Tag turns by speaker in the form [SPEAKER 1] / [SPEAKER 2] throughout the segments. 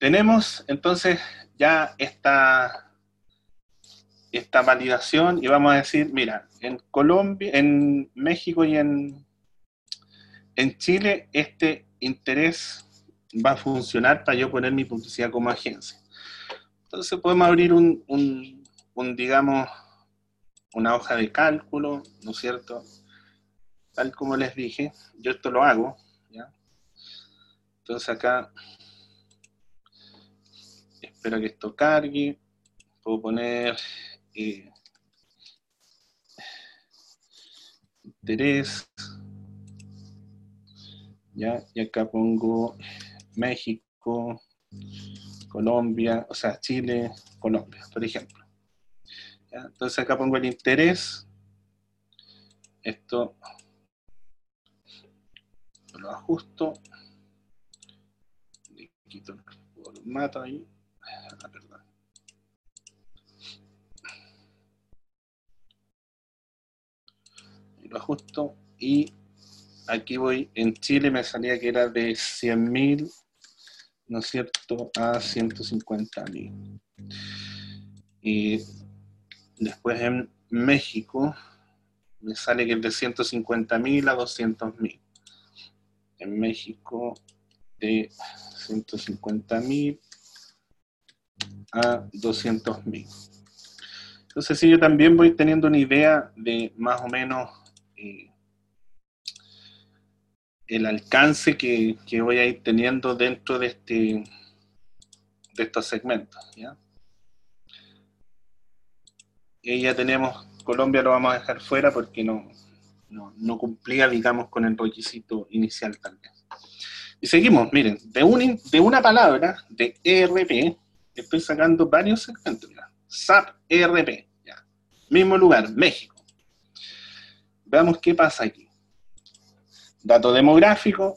[SPEAKER 1] Tenemos entonces ya esta esta validación y vamos a decir, mira, en Colombia, en México y en en Chile este interés va a funcionar para yo poner mi publicidad como agencia. Entonces podemos abrir un, un, digamos, una hoja de cálculo, ¿no es cierto? Tal como les dije, yo esto lo hago, ¿ya? Entonces acá, espero que esto cargue, puedo poner eh, interés, ¿ya? Y acá pongo México, Colombia, o sea, Chile, Colombia, por ejemplo. Entonces acá pongo el interés. Esto lo ajusto. Le quito el formato ahí. Ah, perdón. lo ajusto y aquí voy, en Chile me salía que era de 100.000 ¿no es cierto?, a 150 mil. Y después en México me sale que es de 150 mil a 200 mil. En México de 150 mil a 200 mil. Entonces, sí, yo también voy teniendo una idea de más o menos eh, el alcance que, voy a ir teniendo dentro de, este, de estos segmentos. ¿ya? Y ya tenemos, Colombia lo vamos a dejar fuera porque no, no, cumplía, digamos, con el requisito inicial también. Y seguimos, miren, de, un, de una palabra, de ERP, estoy sacando varios segmentos. SAP ERP, ya. mismo lugar, México. Veamos qué pasa aquí. Dato demográfico,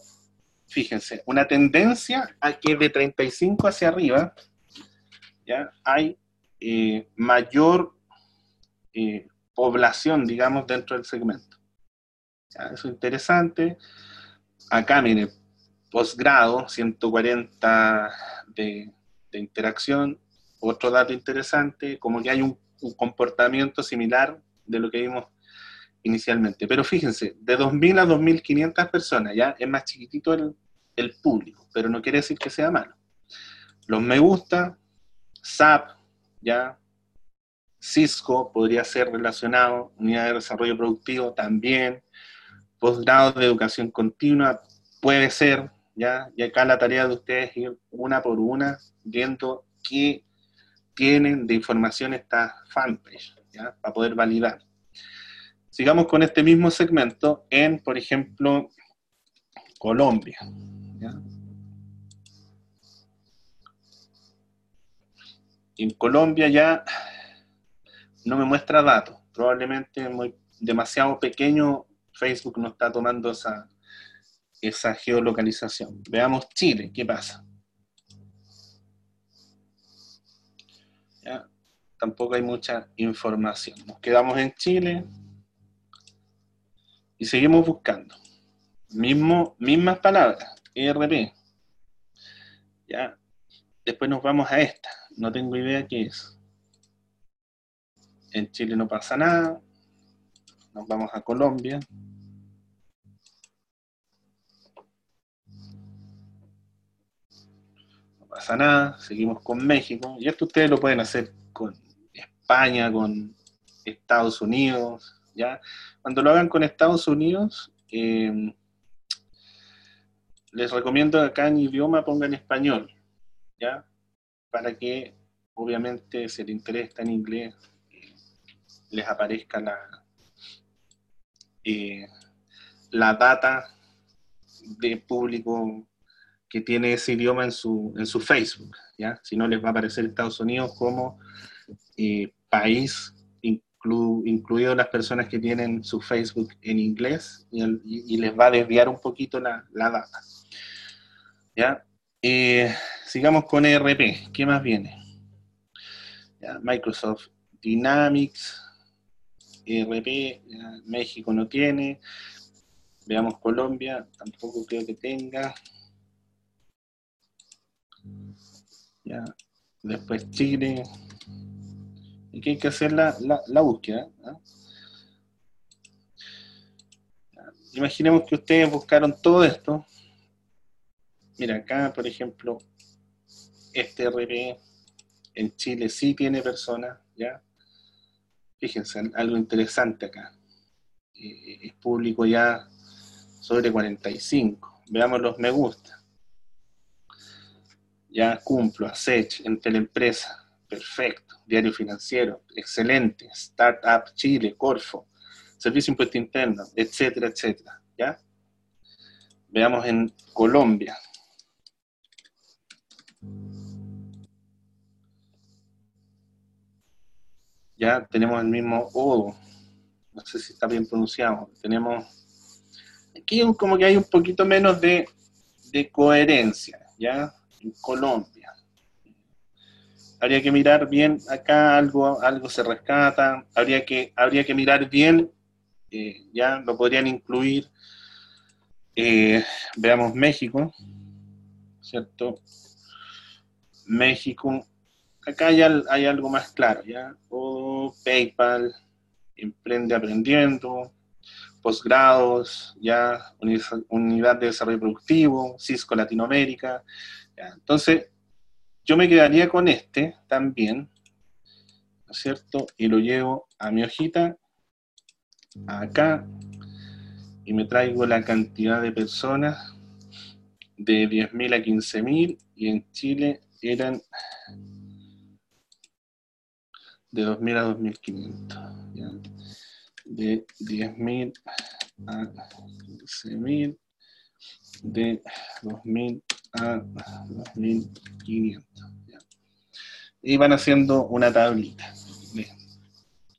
[SPEAKER 1] fíjense, una tendencia a que de 35 hacia arriba ya hay eh, mayor eh, población, digamos, dentro del segmento. Eso es interesante. Acá, mire, posgrado, 140 de, interacción. Otro dato interesante, como que hay un comportamiento similar de lo que vimos inicialmente. Pero fíjense, de 2.000 a 2.500 personas, ya es más chiquitito el, el, público, pero no quiere decir que sea malo. Los me gusta, SAP, ya, Cisco podría ser relacionado, unidad de desarrollo productivo también, posgrado de educación continua puede ser, ya, y acá la tarea de ustedes es ir una por una viendo qué tienen de información esta fanpage, ya, para poder validar. Sigamos con este mismo segmento en, por ejemplo, Colombia. En Colombia ya no me muestra datos. Probablemente muy, demasiado pequeño Facebook no está tomando esa, esa geolocalización. Veamos Chile, ¿qué pasa? Tampoco hay mucha información. Nos quedamos en Chile y seguimos buscando. Mismo, mismas palabras, ERP. Ya. Después nos vamos a esta. No tengo idea qué es. En Chile no pasa nada. Nos vamos a Colombia. Pasa nada. Seguimos con México. Y esto ustedes lo pueden hacer con España, con Estados Unidos, ¿ya? Cuando lo hagan con Estados Unidos, em, les recomiendo que acá en idioma pongan español, ¿ya? Para que, obviamente, si el interés está en inglés, les aparezca la, eh, la data de público que tiene ese idioma en su, en su Facebook, ¿ya? Si no, les va a aparecer Estados Unidos como eh, país, incluido las personas que tienen su Facebook en inglés, y, les va a desviar un poquito la, data. ¿Ya? Eh, sigamos con ERP. ¿Qué más viene? Microsoft Dynamics, ERP, México no tiene. Veamos Colombia, tampoco creo que tenga. Ya. Después Chile. Y que hay que hacer la, búsqueda. ¿ah? Imaginemos que ustedes buscaron todo esto. Mira, acá, por ejemplo, este RP en Chile sí tiene personas, ¿ya? Fíjense, algo interesante acá. Eh, es público ya sobre 45. Veamos los me gusta. Ya cumplo, Sech, en Teleempresa, perfecto. Diario Financiero, excelente. Startup Chile, Corfo, Servicio Impuesto Interno, etcétera, etcétera. ¿Ya? Veamos en Colombia. Ya tenemos el mismo O, no sé si está bien pronunciado. Tenemos aquí como que hay un poquito menos de, de coherencia, ¿ya? Colombia. Habría que mirar bien acá, algo, algo se rescata, habría que, habría que mirar bien, eh, ya lo podrían incluir, eh, veamos México, ¿cierto? México, acá hay, hay algo más claro, ¿ya? O PayPal, Emprende Aprendiendo, posgrados, ya Unidad de Desarrollo Productivo, Cisco Latinoamérica, entonces, yo me quedaría con este también, ¿no es cierto? Y lo llevo a mi hojita, acá, y me traigo la cantidad de personas de 10.000 a 15.000, y en Chile eran de 2.000 a 2.500. De 10.000 a 15.000, de 2.000 a 2500. Y van haciendo una tablita.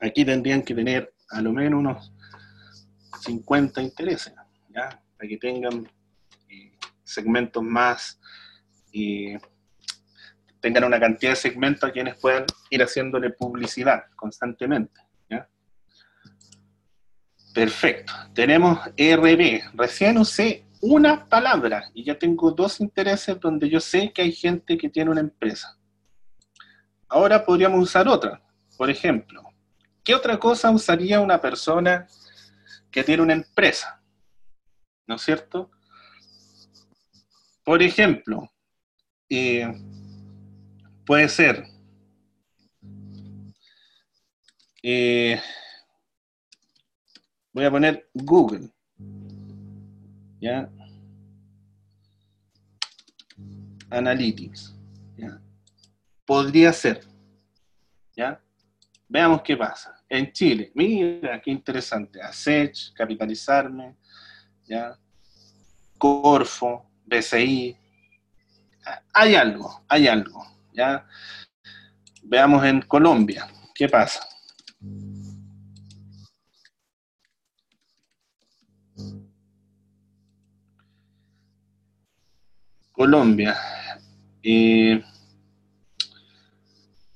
[SPEAKER 1] Aquí tendrían que tener a lo menos unos 50 intereses, ¿ya? para que tengan eh, segmentos más, y tengan una cantidad de segmentos a quienes puedan ir haciéndole publicidad constantemente. Perfecto. Tenemos RB. Recién usé una palabra y ya tengo dos intereses donde yo sé que hay gente que tiene una empresa. Ahora podríamos usar otra. Por ejemplo, ¿qué otra cosa usaría una persona que tiene una empresa? ¿No es cierto? Por ejemplo, eh, puede ser eh, voy a poner Google. ¿Ya? Analytics, ¿ya? Podría ser, ¿ya? Veamos qué pasa. En Chile, mira qué interesante, ASECH, capitalizarme, ¿ya? Corfo, BCI, hay algo, hay algo, ¿ya? Veamos en Colombia, ¿qué pasa? Colombia. Eh,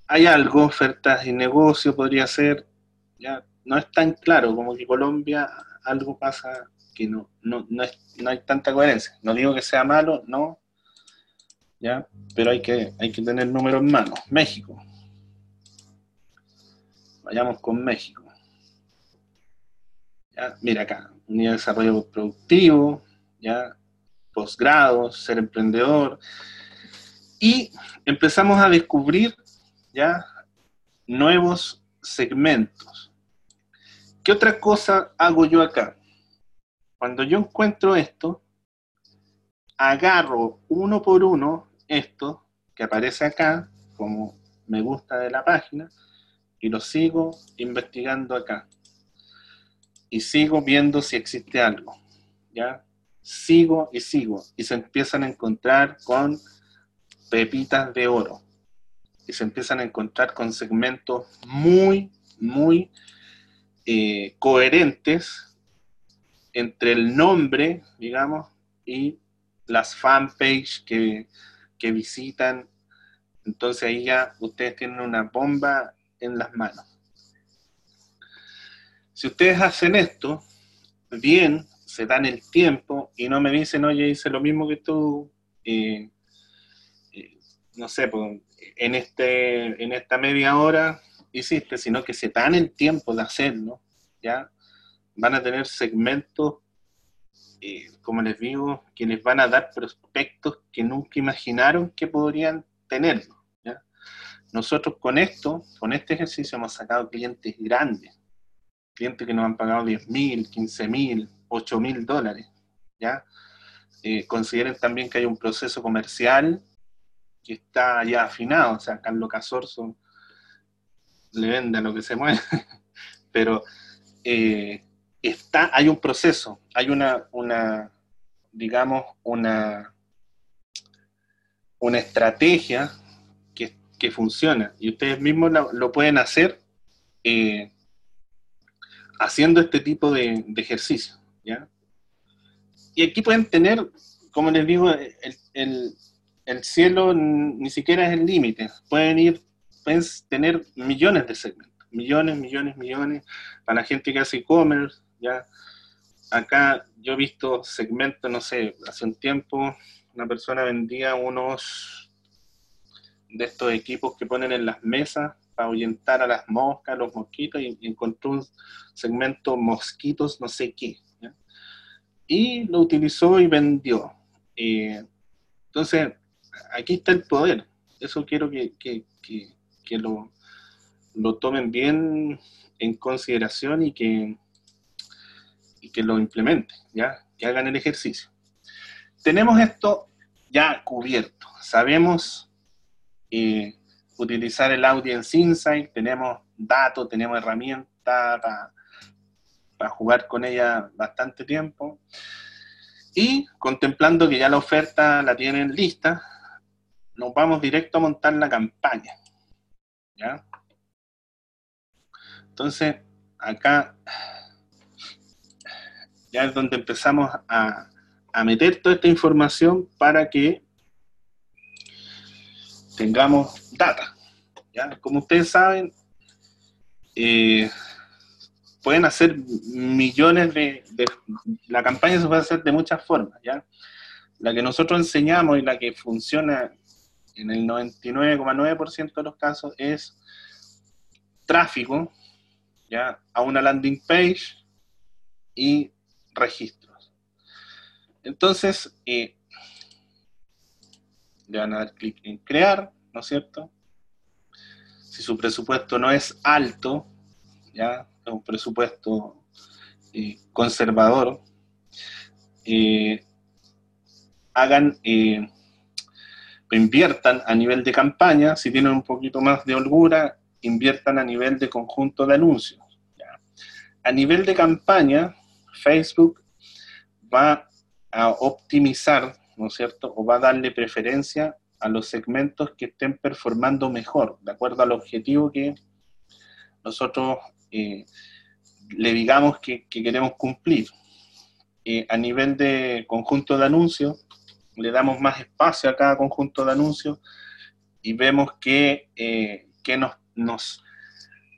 [SPEAKER 1] hay algo, ofertas y negocio podría ser, ya no es tan claro como que Colombia algo pasa que no, no, no, hay tanta coherencia. No digo que sea malo, no, ya, pero hay que, hay que tener números en mano. México. Vayamos con México. Ya, mira acá, unidad de desarrollo productivo, ya, posgrados, ser emprendedor, y empezamos a descubrir ya nuevos segmentos. ¿Qué otra cosa hago yo acá? Cuando yo encuentro esto, agarro uno por uno esto que aparece acá como me gusta de la página y lo sigo investigando acá. Y sigo viendo si existe algo. ¿Ya? Sigo y sigo, y se empiezan a encontrar con pepitas de oro, y se empiezan a encontrar con segmentos muy, muy eh, coherentes entre el nombre, digamos, y las fanpage que, que visitan. Entonces ahí ya ustedes tienen una bomba en las manos. Si ustedes hacen esto, bien, se dan el tiempo y no me dicen, oye, hice lo mismo que tú, no sé, pues, en, este, en esta media hora hiciste, sino que se dan el tiempo de hacerlo, ¿ya? Van a tener segmentos, como les digo, que les van a dar prospectos que nunca imaginaron que podrían tenerlo. Nosotros con esto, con este ejercicio hemos sacado clientes grandes, clientes que nos han pagado 10 mil, 15 mil, 8 mil dólares, ¿ya? Eh, consideren también que hay un proceso comercial que está ya afinado, o sea, Carlos Casorzo le vende a lo que se mueve, pero eh, está, hay un proceso, hay una, una digamos, una, una estrategia que, funciona y ustedes mismos lo, pueden hacer eh, haciendo este tipo de, ejercicio, Y aquí pueden tener, como les digo, el, el cielo ni siquiera es el límite, pueden ir tener millones de segmentos, millones, millones, millones, para la gente que hace e-commerce, ya. Acá yo he visto segmentos, no sé, hace un tiempo una persona vendía unos de estos equipos que ponen en las mesas para ahuyentar a las moscas, los mosquitos, y, encontró un segmento mosquitos, no sé qué. Y lo utilizó y vendió. Entonces, aquí está el poder. Eso quiero que, que lo, tomen bien en consideración y que, y que lo implementen, ¿ya? que hagan el ejercicio. Tenemos esto ya cubierto. Sabemos eh, utilizar el Audience Insight, tenemos datos, tenemos herramientas para, para jugar con ella bastante tiempo. Y contemplando que ya la oferta la tienen lista, nos vamos directo a montar la campaña. ¿ya? Entonces, acá ya es donde empezamos a, meter toda esta información para que tengamos data. ¿ya? Como ustedes saben, eh, pueden hacer millones de, La campaña se puede hacer de muchas formas, ¿ya? La que nosotros enseñamos y la que funciona en el 99,9% de los casos es tráfico ¿ya? a una landing page y registros. Entonces, eh, le van a dar clic en crear, ¿no es cierto? Si su presupuesto no es alto, ya un presupuesto eh, conservador, eh, hagan inviertan a nivel de campaña, si tienen un poquito más de holgura, inviertan a nivel de conjunto de anuncios. A nivel de campaña, Facebook va a optimizar, ¿no es cierto? O va a darle preferencia a los segmentos que estén performando mejor, de acuerdo al objetivo que nosotros le digamos que, queremos cumplir. Eh, a nivel de conjunto de anuncios, le damos más espacio a cada conjunto de anuncios y vemos que, eh, nos, nos,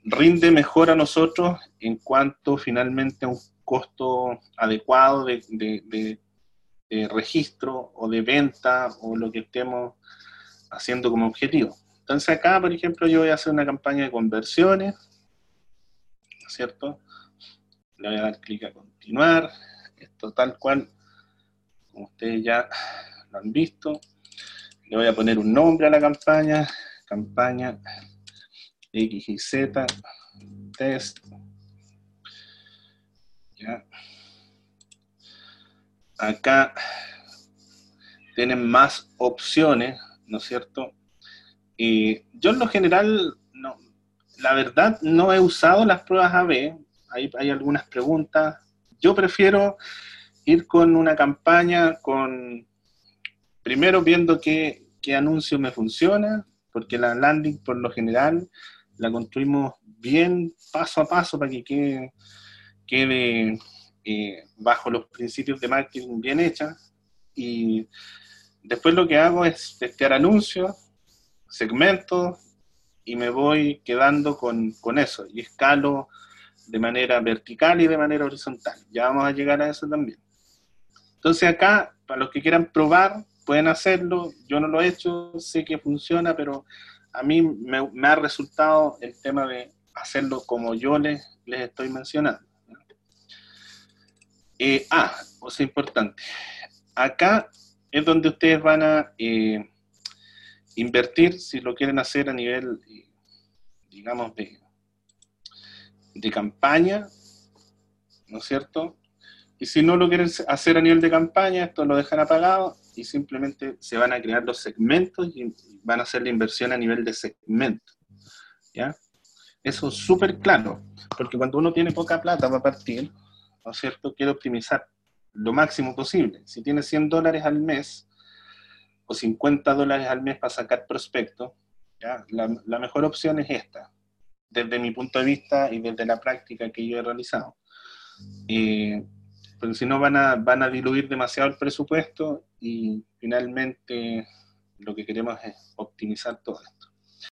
[SPEAKER 1] rinde mejor a nosotros en cuanto finalmente a un costo adecuado de, registro o de venta o lo que estemos haciendo como objetivo. Entonces acá, por ejemplo, yo voy a hacer una campaña de conversiones, ¿no es cierto? Le voy a dar clic a continuar, esto tal cual, como ustedes ya lo han visto. Le voy a poner un nombre a la campaña, campaña X y Z, test. Ya. Acá tienen más opciones, ¿no es cierto? Y yo en lo general, la verdad, no he usado las pruebas AB. Hay, hay algunas preguntas. Yo prefiero ir con una campaña, con primero viendo qué, qué anuncio me funciona, porque la landing por lo general la construimos bien paso a paso para que quede, quede eh, bajo los principios de marketing bien hecha. Y después lo que hago es testear anuncios, segmentos, y me voy quedando con, con eso. Y escalo de manera vertical y de manera horizontal. Ya vamos a llegar a eso también. Entonces acá, para los que quieran probar, pueden hacerlo. Yo no lo he hecho, sé que funciona, pero a mí me, ha resultado el tema de hacerlo como yo les, les estoy mencionando. Eh, ah, cosa importante. Acá es donde ustedes van a eh, invertir si lo quieren hacer a nivel, digamos, de, de campaña, ¿no es cierto? Y si no lo quieren hacer a nivel de campaña, esto lo dejan apagado y simplemente se van a crear los segmentos y van a hacer la inversión a nivel de segmento. ¿Ya? Eso es súper claro, porque cuando uno tiene poca plata para partir, ¿no es cierto? Quiere optimizar lo máximo posible. Si tiene 100 dólares al mes o 50 dólares al mes para sacar prospecto, ¿ya? La, mejor opción es esta, desde mi punto de vista y desde la práctica que yo he realizado. Eh, porque si no van a, van a diluir demasiado el presupuesto y finalmente lo que queremos es optimizar todo esto.